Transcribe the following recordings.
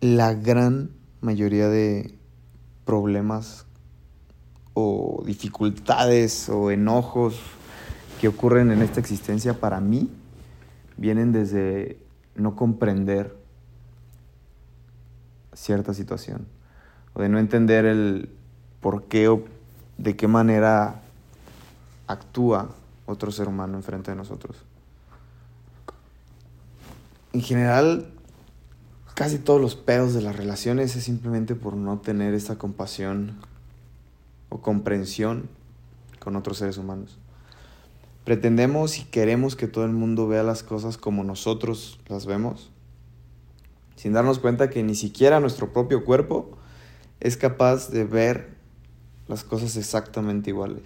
la gran mayoría de problemas o dificultades o enojos que ocurren en esta existencia para mí vienen desde no comprender cierta situación o de no entender el por qué o de qué manera actúa otro ser humano enfrente de nosotros. En general, casi todos los pedos de las relaciones es simplemente por no tener esa compasión o comprensión con otros seres humanos. Pretendemos y queremos que todo el mundo vea las cosas como nosotros las vemos, sin darnos cuenta que ni siquiera nuestro propio cuerpo es capaz de ver las cosas exactamente iguales.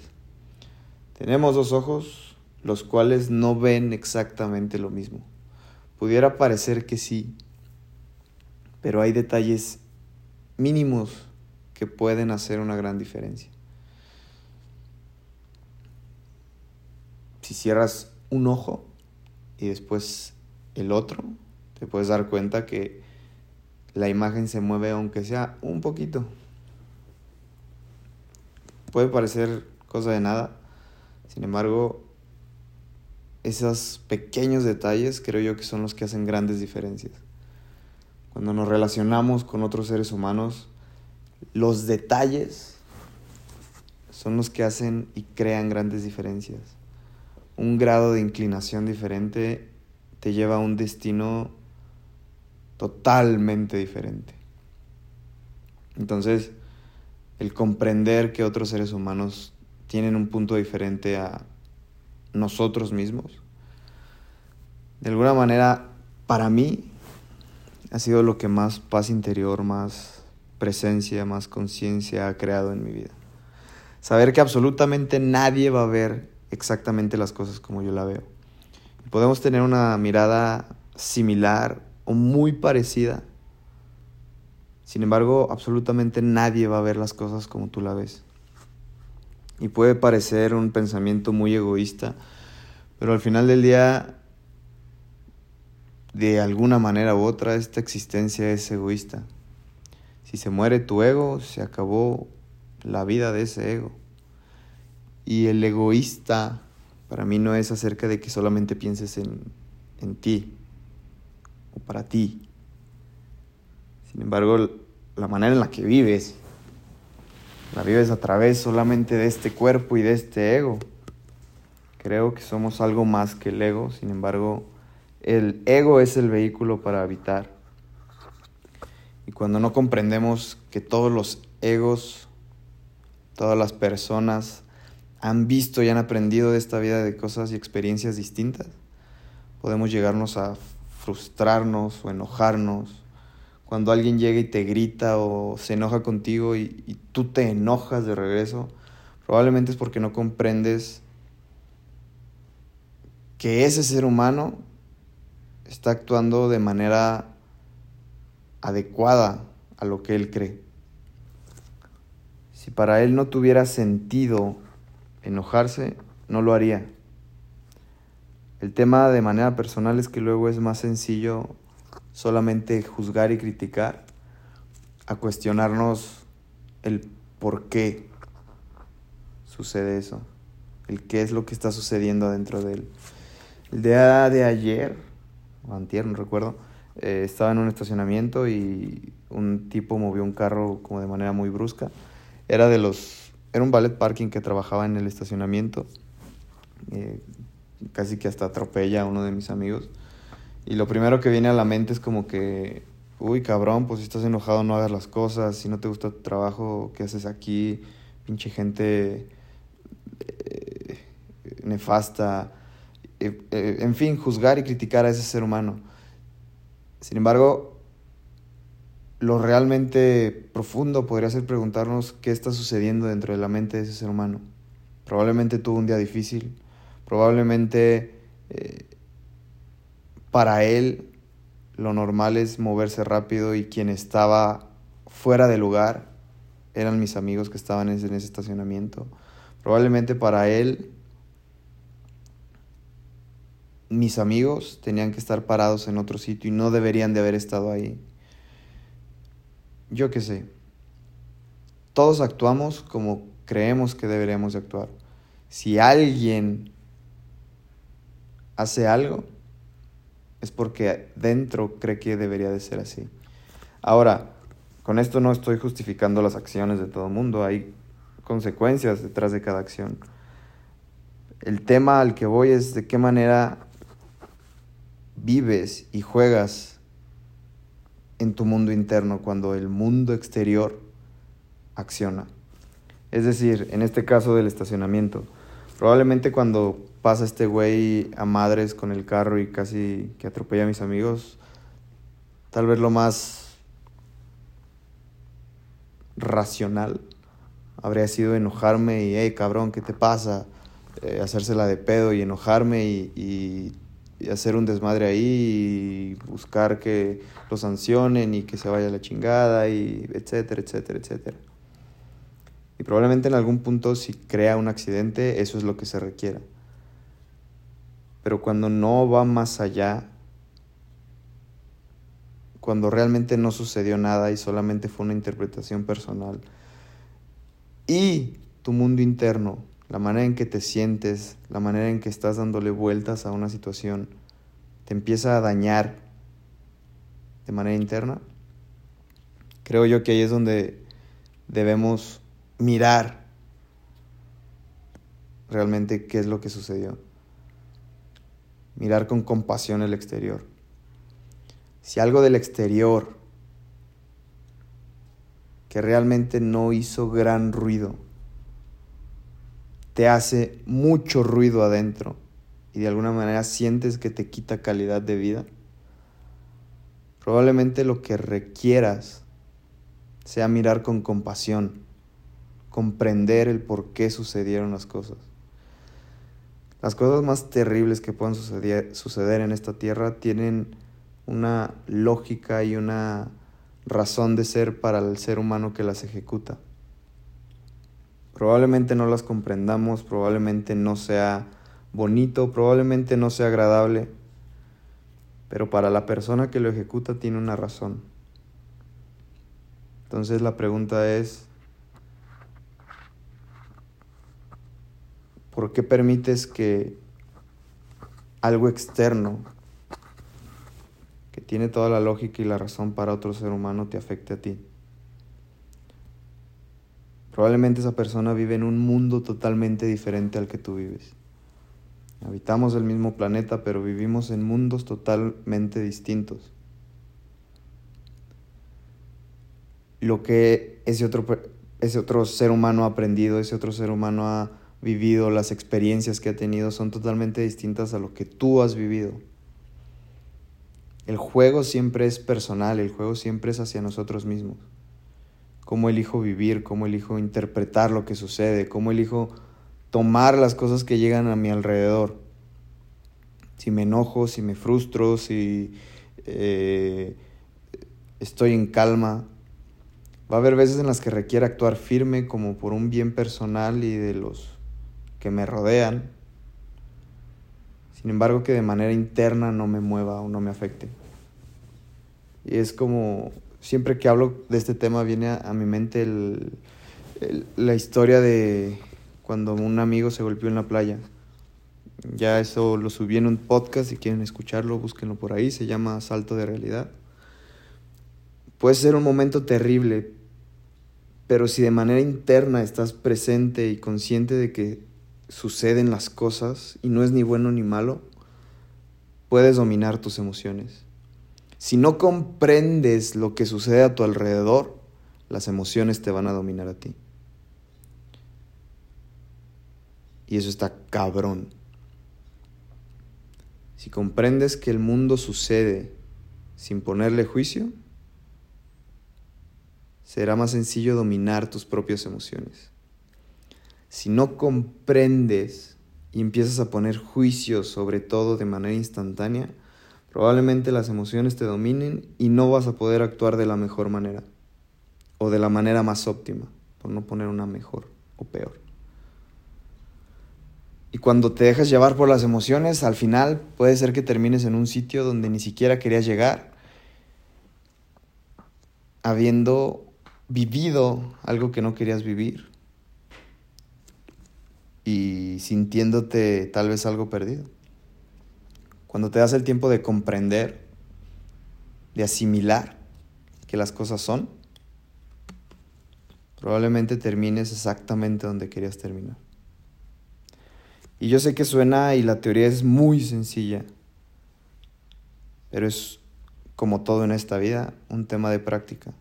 Tenemos dos ojos, los cuales no ven exactamente lo mismo. Pudiera parecer que sí, pero hay detalles mínimos que pueden hacer una gran diferencia. Si cierras un ojo y después el otro, te puedes dar cuenta que la imagen se mueve aunque sea un poquito. Puede parecer cosa de nada, sin embargo, esos pequeños detalles creo yo que son los que hacen grandes diferencias. Cuando nos relacionamos con otros seres humanos, los detalles son los que hacen y crean grandes diferencias. Un grado de inclinación diferente te lleva a un destino totalmente diferente. Entonces, el comprender que otros seres humanos tienen un punto diferente a nosotros mismos, de alguna manera, para mí, ha sido lo que más paz interior, más presencia, más conciencia ha creado en mi vida. Saber que absolutamente nadie va a ver exactamente las cosas como yo la veo. Podemos tener una mirada similar o muy parecida. Sin embargo, absolutamente nadie va a ver las cosas como tú la ves. Y puede parecer un pensamiento muy egoísta, pero al final del día de alguna manera u otra esta existencia es egoísta. Si se muere tu ego, se acabó la vida de ese ego. Y el egoísta para mí no es acerca de que solamente pienses en, en ti o para ti. Sin embargo, la manera en la que vives, la vives a través solamente de este cuerpo y de este ego. Creo que somos algo más que el ego, sin embargo, el ego es el vehículo para habitar. Y cuando no comprendemos que todos los egos, todas las personas han visto y han aprendido de esta vida de cosas y experiencias distintas, podemos llegarnos a frustrarnos o enojarnos. Cuando alguien llega y te grita o se enoja contigo y, y tú te enojas de regreso, probablemente es porque no comprendes que ese ser humano está actuando de manera adecuada a lo que él cree. Si para él no tuviera sentido enojarse, no lo haría. El tema de manera personal es que luego es más sencillo solamente juzgar y criticar a cuestionarnos el por qué sucede eso, el qué es lo que está sucediendo dentro de él. El día de ayer o antier, no recuerdo, eh, estaba en un estacionamiento y un tipo movió un carro como de manera muy brusca. Era de los, era un ballet parking que trabajaba en el estacionamiento. Eh, casi que hasta atropella a uno de mis amigos. Y lo primero que viene a la mente es como que, uy, cabrón, pues si estás enojado no hagas las cosas, si no te gusta tu trabajo, ¿qué haces aquí? Pinche gente eh, nefasta. Eh, eh, en fin, juzgar y criticar a ese ser humano. Sin embargo, lo realmente profundo podría ser preguntarnos qué está sucediendo dentro de la mente de ese ser humano. Probablemente tuvo un día difícil, probablemente eh, para él lo normal es moverse rápido y quien estaba fuera de lugar eran mis amigos que estaban en ese estacionamiento. Probablemente para él mis amigos tenían que estar parados en otro sitio y no deberían de haber estado ahí. yo qué sé, todos actuamos como creemos que deberíamos de actuar. Si alguien hace algo, es porque dentro cree que debería de ser así. Ahora, con esto no estoy justificando las acciones de todo el mundo, hay consecuencias detrás de cada acción. El tema al que voy es de qué manera vives y juegas en tu mundo interno cuando el mundo exterior acciona. Es decir, en este caso del estacionamiento, probablemente cuando pasa este güey a madres con el carro y casi que atropella a mis amigos, tal vez lo más racional habría sido enojarme y, hey, cabrón, ¿qué te pasa? Eh, hacérsela de pedo y enojarme y y hacer un desmadre ahí y buscar que lo sancionen y que se vaya la chingada y etcétera, etcétera, etcétera. Y probablemente en algún punto si crea un accidente, eso es lo que se requiera. Pero cuando no va más allá, cuando realmente no sucedió nada y solamente fue una interpretación personal, y tu mundo interno la manera en que te sientes, la manera en que estás dándole vueltas a una situación, te empieza a dañar de manera interna, creo yo que ahí es donde debemos mirar realmente qué es lo que sucedió. Mirar con compasión el exterior. Si algo del exterior que realmente no hizo gran ruido, te hace mucho ruido adentro y de alguna manera sientes que te quita calidad de vida, probablemente lo que requieras sea mirar con compasión, comprender el por qué sucedieron las cosas. Las cosas más terribles que puedan suceder, suceder en esta tierra tienen una lógica y una razón de ser para el ser humano que las ejecuta. Probablemente no las comprendamos, probablemente no sea bonito, probablemente no sea agradable, pero para la persona que lo ejecuta tiene una razón. Entonces la pregunta es, ¿por qué permites que algo externo, que tiene toda la lógica y la razón para otro ser humano, te afecte a ti? Probablemente esa persona vive en un mundo totalmente diferente al que tú vives. Habitamos el mismo planeta, pero vivimos en mundos totalmente distintos. Lo que ese otro, ese otro ser humano ha aprendido, ese otro ser humano ha vivido, las experiencias que ha tenido son totalmente distintas a lo que tú has vivido. El juego siempre es personal, el juego siempre es hacia nosotros mismos cómo elijo vivir, cómo elijo interpretar lo que sucede, cómo elijo tomar las cosas que llegan a mi alrededor. Si me enojo, si me frustro, si eh, estoy en calma. Va a haber veces en las que requiere actuar firme como por un bien personal y de los que me rodean. Sin embargo, que de manera interna no me mueva o no me afecte. Y es como siempre que hablo de este tema viene a, mi mente la historia de cuando un amigo se golpeó en la playa. Ya eso lo subí en un podcast, si quieren escucharlo, búsquenlo por ahí, se llama Salto de Realidad. Puede ser un momento terrible, pero si de manera interna estás presente y consciente de que suceden las cosas y no es ni bueno ni malo, puedes dominar tus emociones. Si no comprendes lo que sucede a tu alrededor, las emociones te van a dominar a ti. Y eso está cabrón. Si comprendes que el mundo sucede sin ponerle juicio, será más sencillo dominar tus propias emociones. Si no comprendes y empiezas a poner juicio sobre todo de manera instantánea, Probablemente las emociones te dominen y no vas a poder actuar de la mejor manera o de la manera más óptima, por no poner una mejor o peor. Y cuando te dejas llevar por las emociones, al final puede ser que termines en un sitio donde ni siquiera querías llegar, habiendo vivido algo que no querías vivir y sintiéndote tal vez algo perdido. Cuando te das el tiempo de comprender, de asimilar que las cosas son, probablemente termines exactamente donde querías terminar. Y yo sé que suena y la teoría es muy sencilla, pero es como todo en esta vida, un tema de práctica.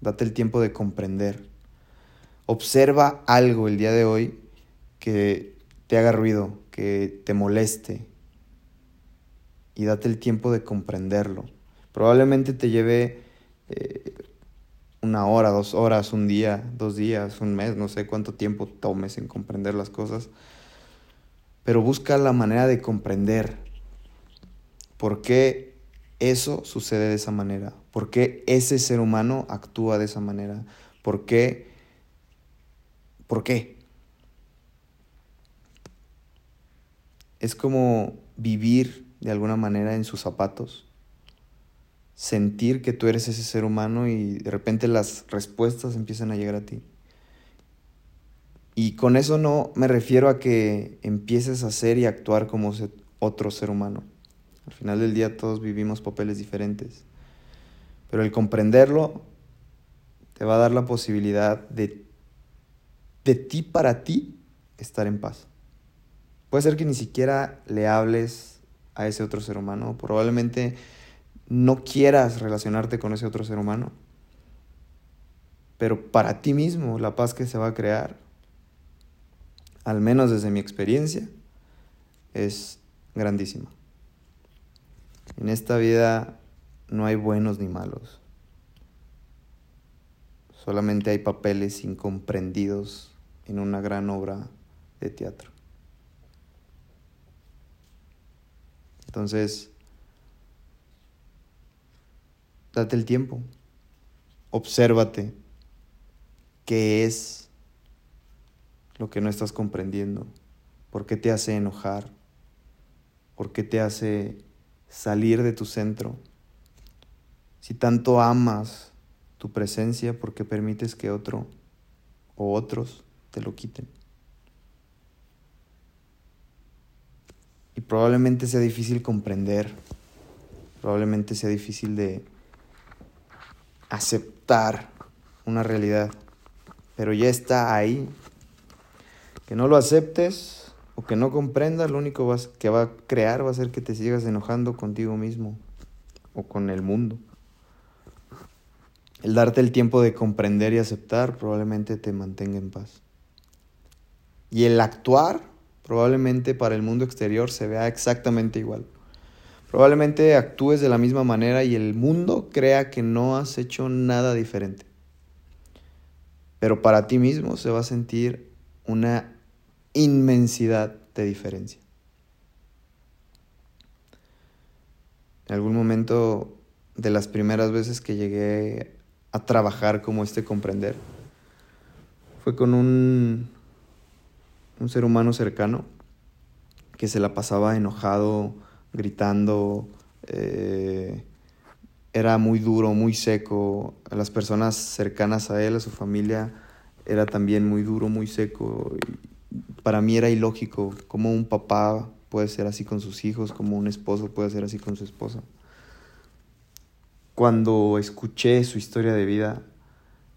Date el tiempo de comprender. Observa algo el día de hoy que te haga ruido, que te moleste. Y date el tiempo de comprenderlo. Probablemente te lleve eh, una hora, dos horas, un día, dos días, un mes, no sé cuánto tiempo tomes en comprender las cosas. Pero busca la manera de comprender por qué eso sucede de esa manera, por qué ese ser humano actúa de esa manera, por qué, por qué. Es como vivir de alguna manera en sus zapatos sentir que tú eres ese ser humano y de repente las respuestas empiezan a llegar a ti. Y con eso no me refiero a que empieces a ser y actuar como otro ser humano. Al final del día todos vivimos papeles diferentes. Pero el comprenderlo te va a dar la posibilidad de, de ti para ti estar en paz. Puede ser que ni siquiera le hables a ese otro ser humano. Probablemente no quieras relacionarte con ese otro ser humano. Pero para ti mismo la paz que se va a crear, al menos desde mi experiencia, es grandísima. En esta vida no hay buenos ni malos. Solamente hay papeles incomprendidos en una gran obra de teatro. Entonces, Date el tiempo. Obsérvate. ¿Qué es lo que no estás comprendiendo? ¿Por qué te hace enojar? ¿Por qué te hace salir de tu centro? Si tanto amas tu presencia, ¿por qué permites que otro o otros te lo quiten? Probablemente sea difícil comprender, probablemente sea difícil de aceptar una realidad, pero ya está ahí. Que no lo aceptes o que no comprendas, lo único que va a crear va a ser que te sigas enojando contigo mismo o con el mundo. El darte el tiempo de comprender y aceptar probablemente te mantenga en paz. Y el actuar probablemente para el mundo exterior se vea exactamente igual. Probablemente actúes de la misma manera y el mundo crea que no has hecho nada diferente. Pero para ti mismo se va a sentir una inmensidad de diferencia. En algún momento de las primeras veces que llegué a trabajar como este comprender, fue con un, un ser humano cercano que se la pasaba enojado, gritando, eh, era muy duro, muy seco. A las personas cercanas a él, a su familia, era también muy duro, muy seco. para mí era ilógico cómo un papá puede ser así con sus hijos, como un esposo puede ser así con su esposa. Cuando escuché su historia de vida,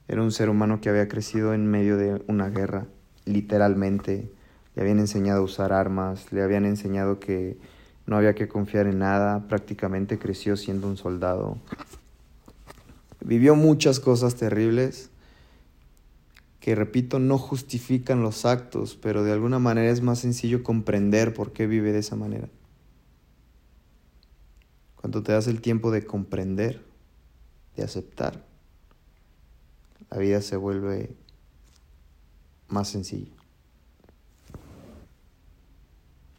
era un ser humano que había crecido en medio de una guerra, literalmente. Le habían enseñado a usar armas, le habían enseñado que no había que confiar en nada, prácticamente creció siendo un soldado. Vivió muchas cosas terribles que, repito, no justifican los actos, pero de alguna manera es más sencillo comprender por qué vive de esa manera. Cuando te das el tiempo de comprender, de aceptar, la vida se vuelve más sencilla.